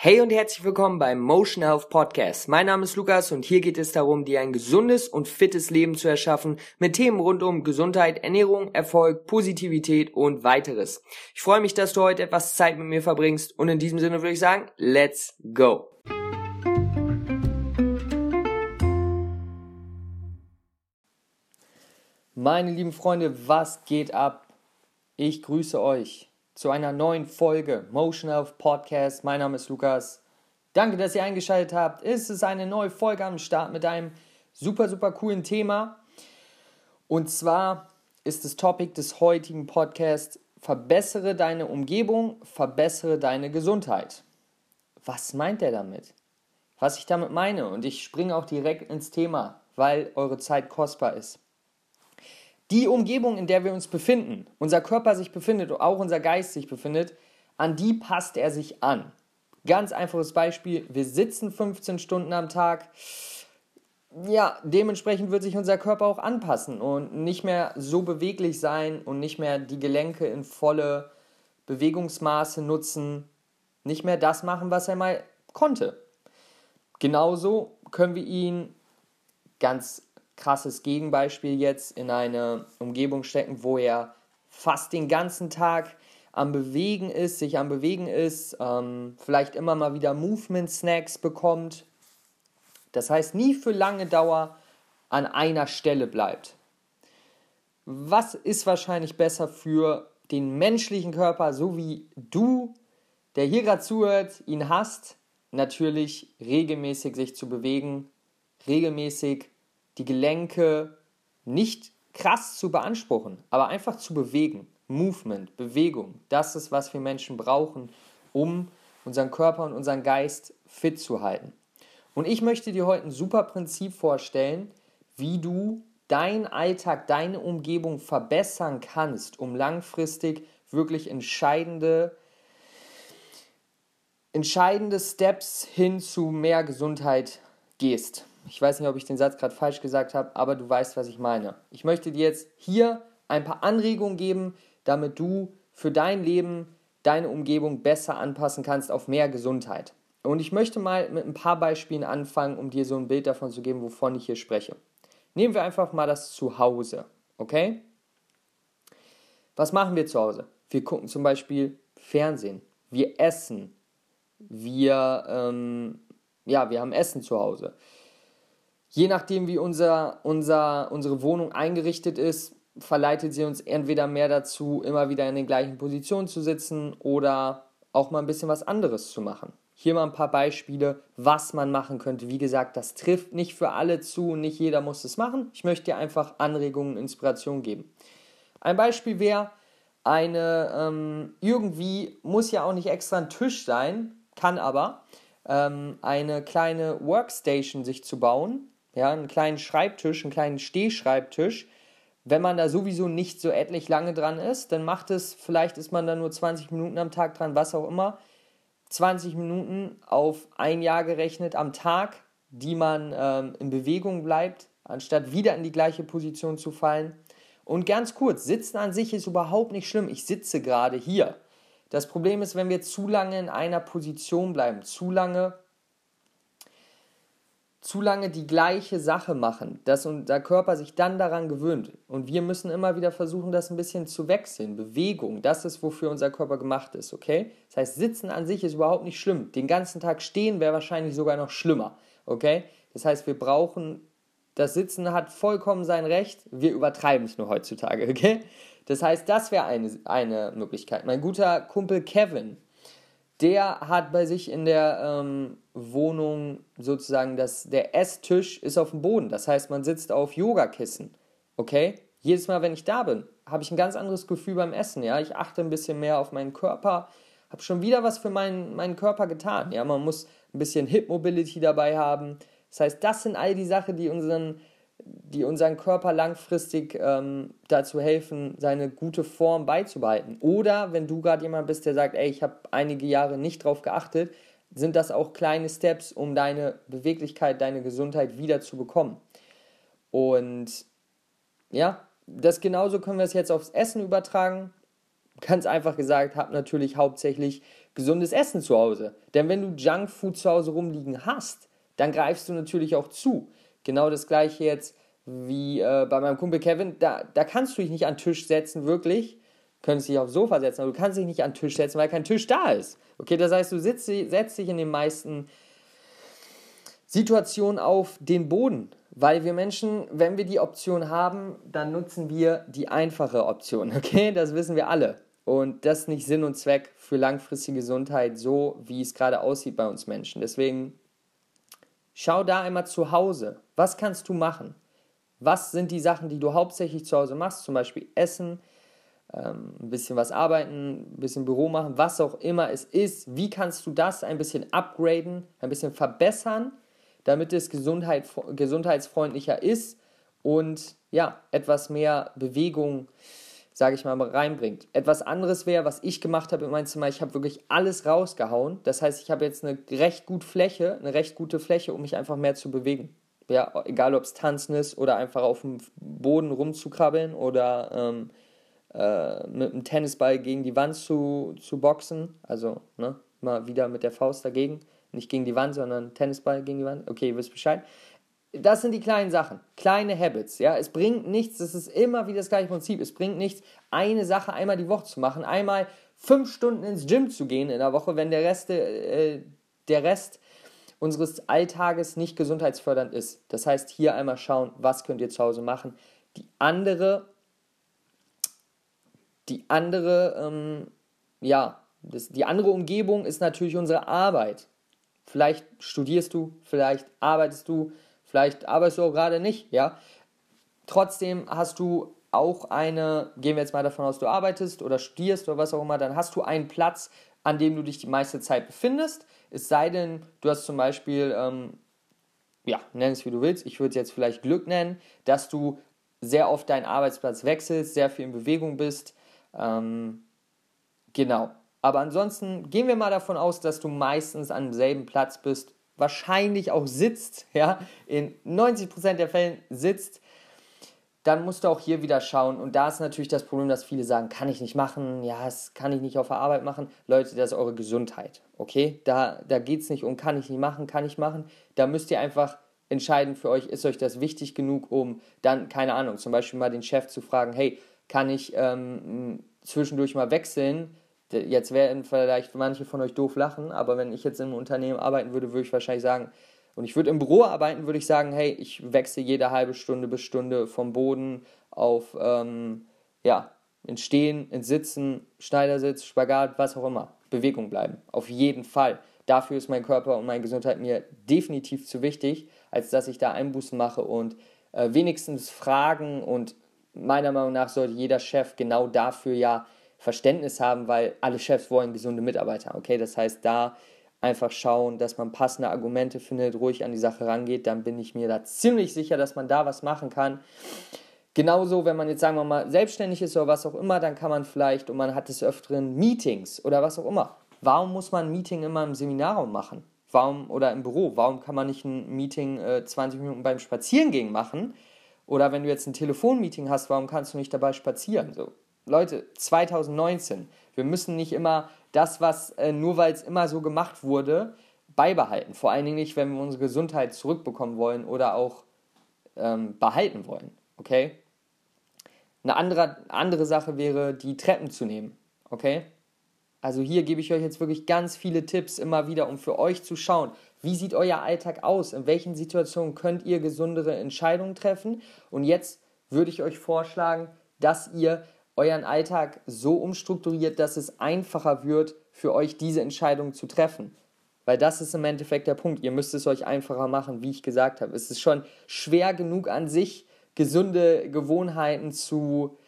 Hey und herzlich willkommen beim Motion Health Podcast. Mein Name ist Lukas und hier geht es darum, dir ein gesundes und fittes Leben zu erschaffen mit Themen rund um Gesundheit, Ernährung, Erfolg, Positivität und weiteres. Ich freue mich, dass du heute etwas Zeit mit mir verbringst und in diesem Sinne würde ich sagen, let's go. Meine lieben Freunde, was geht ab? Ich grüße euch zu einer neuen Folge Motion Health Podcast. Mein Name ist Lukas. Danke, dass ihr eingeschaltet habt. Es ist eine neue Folge am Start mit einem super, super coolen Thema. Und zwar ist das Topic des heutigen Podcasts Verbessere deine Umgebung, verbessere deine Gesundheit. Was meint er damit? Was ich damit meine, und ich springe auch direkt ins Thema, weil eure Zeit kostbar ist. Die Umgebung, in der wir uns befinden, unser Körper sich befindet, auch unser Geist sich befindet, an die passt er sich an. Ganz einfaches Beispiel, wir sitzen 15 Stunden am Tag. Ja, dementsprechend wird sich unser Körper auch anpassen und nicht mehr so beweglich sein und nicht mehr die Gelenke in volle Bewegungsmaße nutzen, nicht mehr das machen, was er mal konnte. Genauso können wir ihn ganz krasses Gegenbeispiel jetzt in eine Umgebung stecken, wo er fast den ganzen Tag am Bewegen ist, sich am Bewegen ist, ähm, vielleicht immer mal wieder Movement-Snacks bekommt. Das heißt, nie für lange Dauer an einer Stelle bleibt. Was ist wahrscheinlich besser für den menschlichen Körper, so wie du, der hier gerade zuhört, ihn hast? Natürlich regelmäßig sich zu bewegen, regelmäßig die Gelenke nicht krass zu beanspruchen, aber einfach zu bewegen. Movement, Bewegung, das ist, was wir Menschen brauchen, um unseren Körper und unseren Geist fit zu halten. Und ich möchte dir heute ein super Prinzip vorstellen, wie du deinen Alltag, deine Umgebung verbessern kannst, um langfristig wirklich entscheidende, entscheidende Steps hin zu mehr Gesundheit gehst. Ich weiß nicht, ob ich den Satz gerade falsch gesagt habe, aber du weißt, was ich meine. Ich möchte dir jetzt hier ein paar Anregungen geben, damit du für dein Leben deine Umgebung besser anpassen kannst auf mehr Gesundheit. Und ich möchte mal mit ein paar Beispielen anfangen, um dir so ein Bild davon zu geben, wovon ich hier spreche. Nehmen wir einfach mal das Zuhause, okay? Was machen wir zu Hause? Wir gucken zum Beispiel Fernsehen, wir essen, wir, ähm, ja, wir haben Essen zu Hause je nachdem, wie unser, unser, unsere Wohnung eingerichtet ist, verleitet sie uns entweder mehr dazu, immer wieder in den gleichen Positionen zu sitzen oder auch mal ein bisschen was anderes zu machen. Hier mal ein paar Beispiele, was man machen könnte. Wie gesagt, das trifft nicht für alle zu und nicht jeder muss es machen. Ich möchte dir einfach Anregungen und Inspiration geben. Ein Beispiel wäre eine, ähm, irgendwie muss ja auch nicht extra ein Tisch sein, kann aber, ähm, eine kleine Workstation sich zu bauen, ja, einen kleinen Schreibtisch, einen kleinen Stehschreibtisch. Wenn man da sowieso nicht so etlich lange dran ist, dann macht es, vielleicht ist man da nur 20 Minuten am Tag dran, was auch immer. 20 Minuten auf ein Jahr gerechnet am Tag, die man ähm, in Bewegung bleibt, anstatt wieder in die gleiche Position zu fallen. Und ganz kurz, Sitzen an sich ist überhaupt nicht schlimm. Ich sitze gerade hier. Das Problem ist, wenn wir zu lange in einer Position bleiben, zu lange zu lange die gleiche Sache machen, dass unser Körper sich dann daran gewöhnt. Und wir müssen immer wieder versuchen, das ein bisschen zu wechseln. Bewegung, das ist, wofür unser Körper gemacht ist, okay? Das heißt, Sitzen an sich ist überhaupt nicht schlimm. Den ganzen Tag stehen wäre wahrscheinlich sogar noch schlimmer, okay? Das heißt, wir brauchen, das Sitzen hat vollkommen sein Recht, wir übertreiben es nur heutzutage, okay? Das heißt, das wäre eine, eine Möglichkeit. Mein guter Kumpel Kevin, der hat bei sich in der ähm, Wohnung sozusagen, dass der Esstisch ist auf dem Boden. Das heißt, man sitzt auf Yogakissen. Okay? Jedes Mal, wenn ich da bin, habe ich ein ganz anderes Gefühl beim Essen. Ja, ich achte ein bisschen mehr auf meinen Körper, habe schon wieder was für meinen, meinen Körper getan. Ja, man muss ein bisschen Hip Mobility dabei haben. Das heißt, das sind all die Sachen, die unseren die unseren Körper langfristig ähm, dazu helfen, seine gute Form beizubehalten. Oder wenn du gerade jemand bist, der sagt, ey, ich habe einige Jahre nicht drauf geachtet, sind das auch kleine Steps, um deine Beweglichkeit, deine Gesundheit wieder zu bekommen. Und ja, das genauso können wir es jetzt aufs Essen übertragen. Ganz einfach gesagt, hab natürlich hauptsächlich gesundes Essen zu Hause. Denn wenn du Junkfood zu Hause rumliegen hast, dann greifst du natürlich auch zu. Genau das gleiche jetzt wie äh, bei meinem Kumpel Kevin. Da, da kannst du dich nicht an den Tisch setzen, wirklich. Könntest dich aufs Sofa setzen, aber du kannst dich nicht an den Tisch setzen, weil kein Tisch da ist. Okay, das heißt, du sitzt, setzt dich in den meisten Situationen auf den Boden. Weil wir Menschen, wenn wir die Option haben, dann nutzen wir die einfache Option. Okay, das wissen wir alle. Und das ist nicht Sinn und Zweck für langfristige Gesundheit, so wie es gerade aussieht bei uns Menschen. Deswegen schau da einmal zu Hause. Was kannst du machen? Was sind die Sachen, die du hauptsächlich zu Hause machst? Zum Beispiel Essen, ähm, ein bisschen was arbeiten, ein bisschen Büro machen, was auch immer es ist. Wie kannst du das ein bisschen upgraden, ein bisschen verbessern, damit es Gesundheit, gesundheitsfreundlicher ist und ja, etwas mehr Bewegung sage ich mal, reinbringt. Etwas anderes wäre, was ich gemacht habe in meinem Zimmer, ich habe wirklich alles rausgehauen. Das heißt, ich habe jetzt eine recht gute Fläche, eine recht gute Fläche, um mich einfach mehr zu bewegen. Ja, egal ob es tanzen ist oder einfach auf dem Boden rumzukrabbeln oder ähm, äh, mit einem Tennisball gegen die Wand zu, zu boxen. Also, ne, mal wieder mit der Faust dagegen. Nicht gegen die Wand, sondern Tennisball gegen die Wand. Okay, ihr wisst Bescheid das sind die kleinen Sachen, kleine Habits. Ja, es bringt nichts. Das ist immer wieder das gleiche Prinzip. Es bringt nichts, eine Sache einmal die Woche zu machen, einmal fünf Stunden ins Gym zu gehen in der Woche, wenn der Rest, äh, der Rest unseres Alltages nicht gesundheitsfördernd ist. Das heißt, hier einmal schauen, was könnt ihr zu Hause machen. Die andere, die andere, ähm, ja, das, die andere Umgebung ist natürlich unsere Arbeit. Vielleicht studierst du, vielleicht arbeitest du, Vielleicht arbeitest du auch gerade nicht, ja. Trotzdem hast du auch eine, gehen wir jetzt mal davon aus, du arbeitest oder studierst oder was auch immer, dann hast du einen Platz, an dem du dich die meiste Zeit befindest. Es sei denn, du hast zum Beispiel, ähm, ja, nenn es wie du willst, ich würde es jetzt vielleicht Glück nennen, dass du sehr oft deinen Arbeitsplatz wechselst, sehr viel in Bewegung bist. Ähm, genau. Aber ansonsten gehen wir mal davon aus, dass du meistens an demselben Platz bist wahrscheinlich auch sitzt, ja, in 90% der Fällen sitzt, dann musst du auch hier wieder schauen. Und da ist natürlich das Problem, dass viele sagen, kann ich nicht machen, ja, das kann ich nicht auf der Arbeit machen. Leute, das ist eure Gesundheit, okay? Da, da geht es nicht um, kann ich nicht machen, kann ich machen. Da müsst ihr einfach entscheiden für euch, ist euch das wichtig genug, um dann, keine Ahnung, zum Beispiel mal den Chef zu fragen, hey, kann ich ähm, zwischendurch mal wechseln? Jetzt werden vielleicht manche von euch doof lachen, aber wenn ich jetzt einem Unternehmen arbeiten würde, würde ich wahrscheinlich sagen, und ich würde im Büro arbeiten, würde ich sagen, hey, ich wechsle jede halbe Stunde bis Stunde vom Boden auf, ähm, ja, ins Stehen, ins Sitzen, Schneidersitz, Spagat, was auch immer. Bewegung bleiben. Auf jeden Fall. Dafür ist mein Körper und meine Gesundheit mir definitiv zu wichtig, als dass ich da Einbußen mache und äh, wenigstens fragen und meiner Meinung nach sollte jeder Chef genau dafür ja Verständnis haben, weil alle Chefs wollen gesunde Mitarbeiter. Okay, das heißt, da einfach schauen, dass man passende Argumente findet, ruhig an die Sache rangeht, dann bin ich mir da ziemlich sicher, dass man da was machen kann. Genauso, wenn man jetzt sagen wir mal selbstständig ist oder was auch immer, dann kann man vielleicht und man hat des Öfteren Meetings oder was auch immer. Warum muss man ein Meeting immer im Seminarraum machen? Warum oder im Büro? Warum kann man nicht ein Meeting äh, 20 Minuten beim Spazierengehen machen? Oder wenn du jetzt ein Telefonmeeting hast, warum kannst du nicht dabei spazieren? So, Leute, 2019, wir müssen nicht immer das, was äh, nur weil es immer so gemacht wurde, beibehalten. Vor allen Dingen nicht, wenn wir unsere Gesundheit zurückbekommen wollen oder auch ähm, behalten wollen. Okay? Eine andere, andere Sache wäre, die Treppen zu nehmen. Okay? Also hier gebe ich euch jetzt wirklich ganz viele Tipps immer wieder, um für euch zu schauen, wie sieht euer Alltag aus, in welchen Situationen könnt ihr gesundere Entscheidungen treffen. Und jetzt würde ich euch vorschlagen, dass ihr euren Alltag so umstrukturiert, dass es einfacher wird, für euch diese Entscheidung zu treffen. Weil das ist im Endeffekt der Punkt. Ihr müsst es euch einfacher machen, wie ich gesagt habe. Es ist schon schwer genug an sich, gesunde Gewohnheiten zu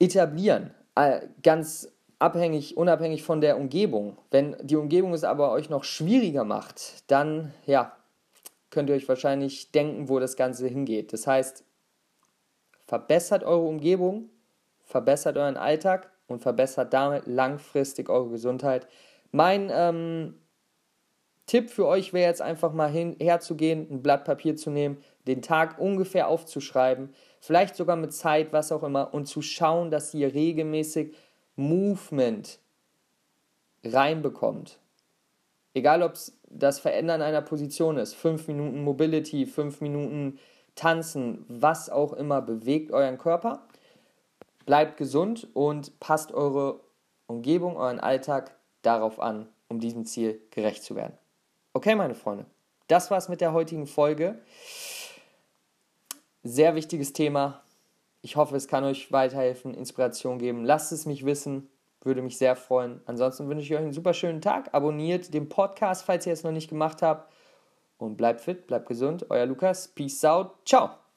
etablieren. Äh, ganz abhängig, unabhängig von der Umgebung. Wenn die Umgebung es aber euch noch schwieriger macht, dann ja, könnt ihr euch wahrscheinlich denken, wo das Ganze hingeht. Das heißt, verbessert eure Umgebung, verbessert euren Alltag und verbessert damit langfristig eure Gesundheit. Mein ähm, Tipp für euch wäre jetzt einfach mal hin, herzugehen, ein Blatt Papier zu nehmen, den Tag ungefähr aufzuschreiben, vielleicht sogar mit Zeit, was auch immer, und zu schauen, dass ihr regelmäßig Movement reinbekommt, egal ob es das Verändern einer Position ist, 5 Minuten Mobility, 5 Minuten Tanzen, was auch immer, bewegt euren Körper, bleibt gesund und passt eure Umgebung, euren Alltag darauf an, um diesem Ziel gerecht zu werden. Okay, meine Freunde, das war's mit der heutigen Folge. Sehr wichtiges Thema. Ich hoffe, es kann euch weiterhelfen, Inspiration geben. Lasst es mich wissen, würde mich sehr freuen. Ansonsten wünsche ich euch einen super schönen Tag. Abonniert den Podcast, falls ihr es noch nicht gemacht habt. Und bleibt fit, bleibt gesund. Euer Lukas. Peace out. Ciao.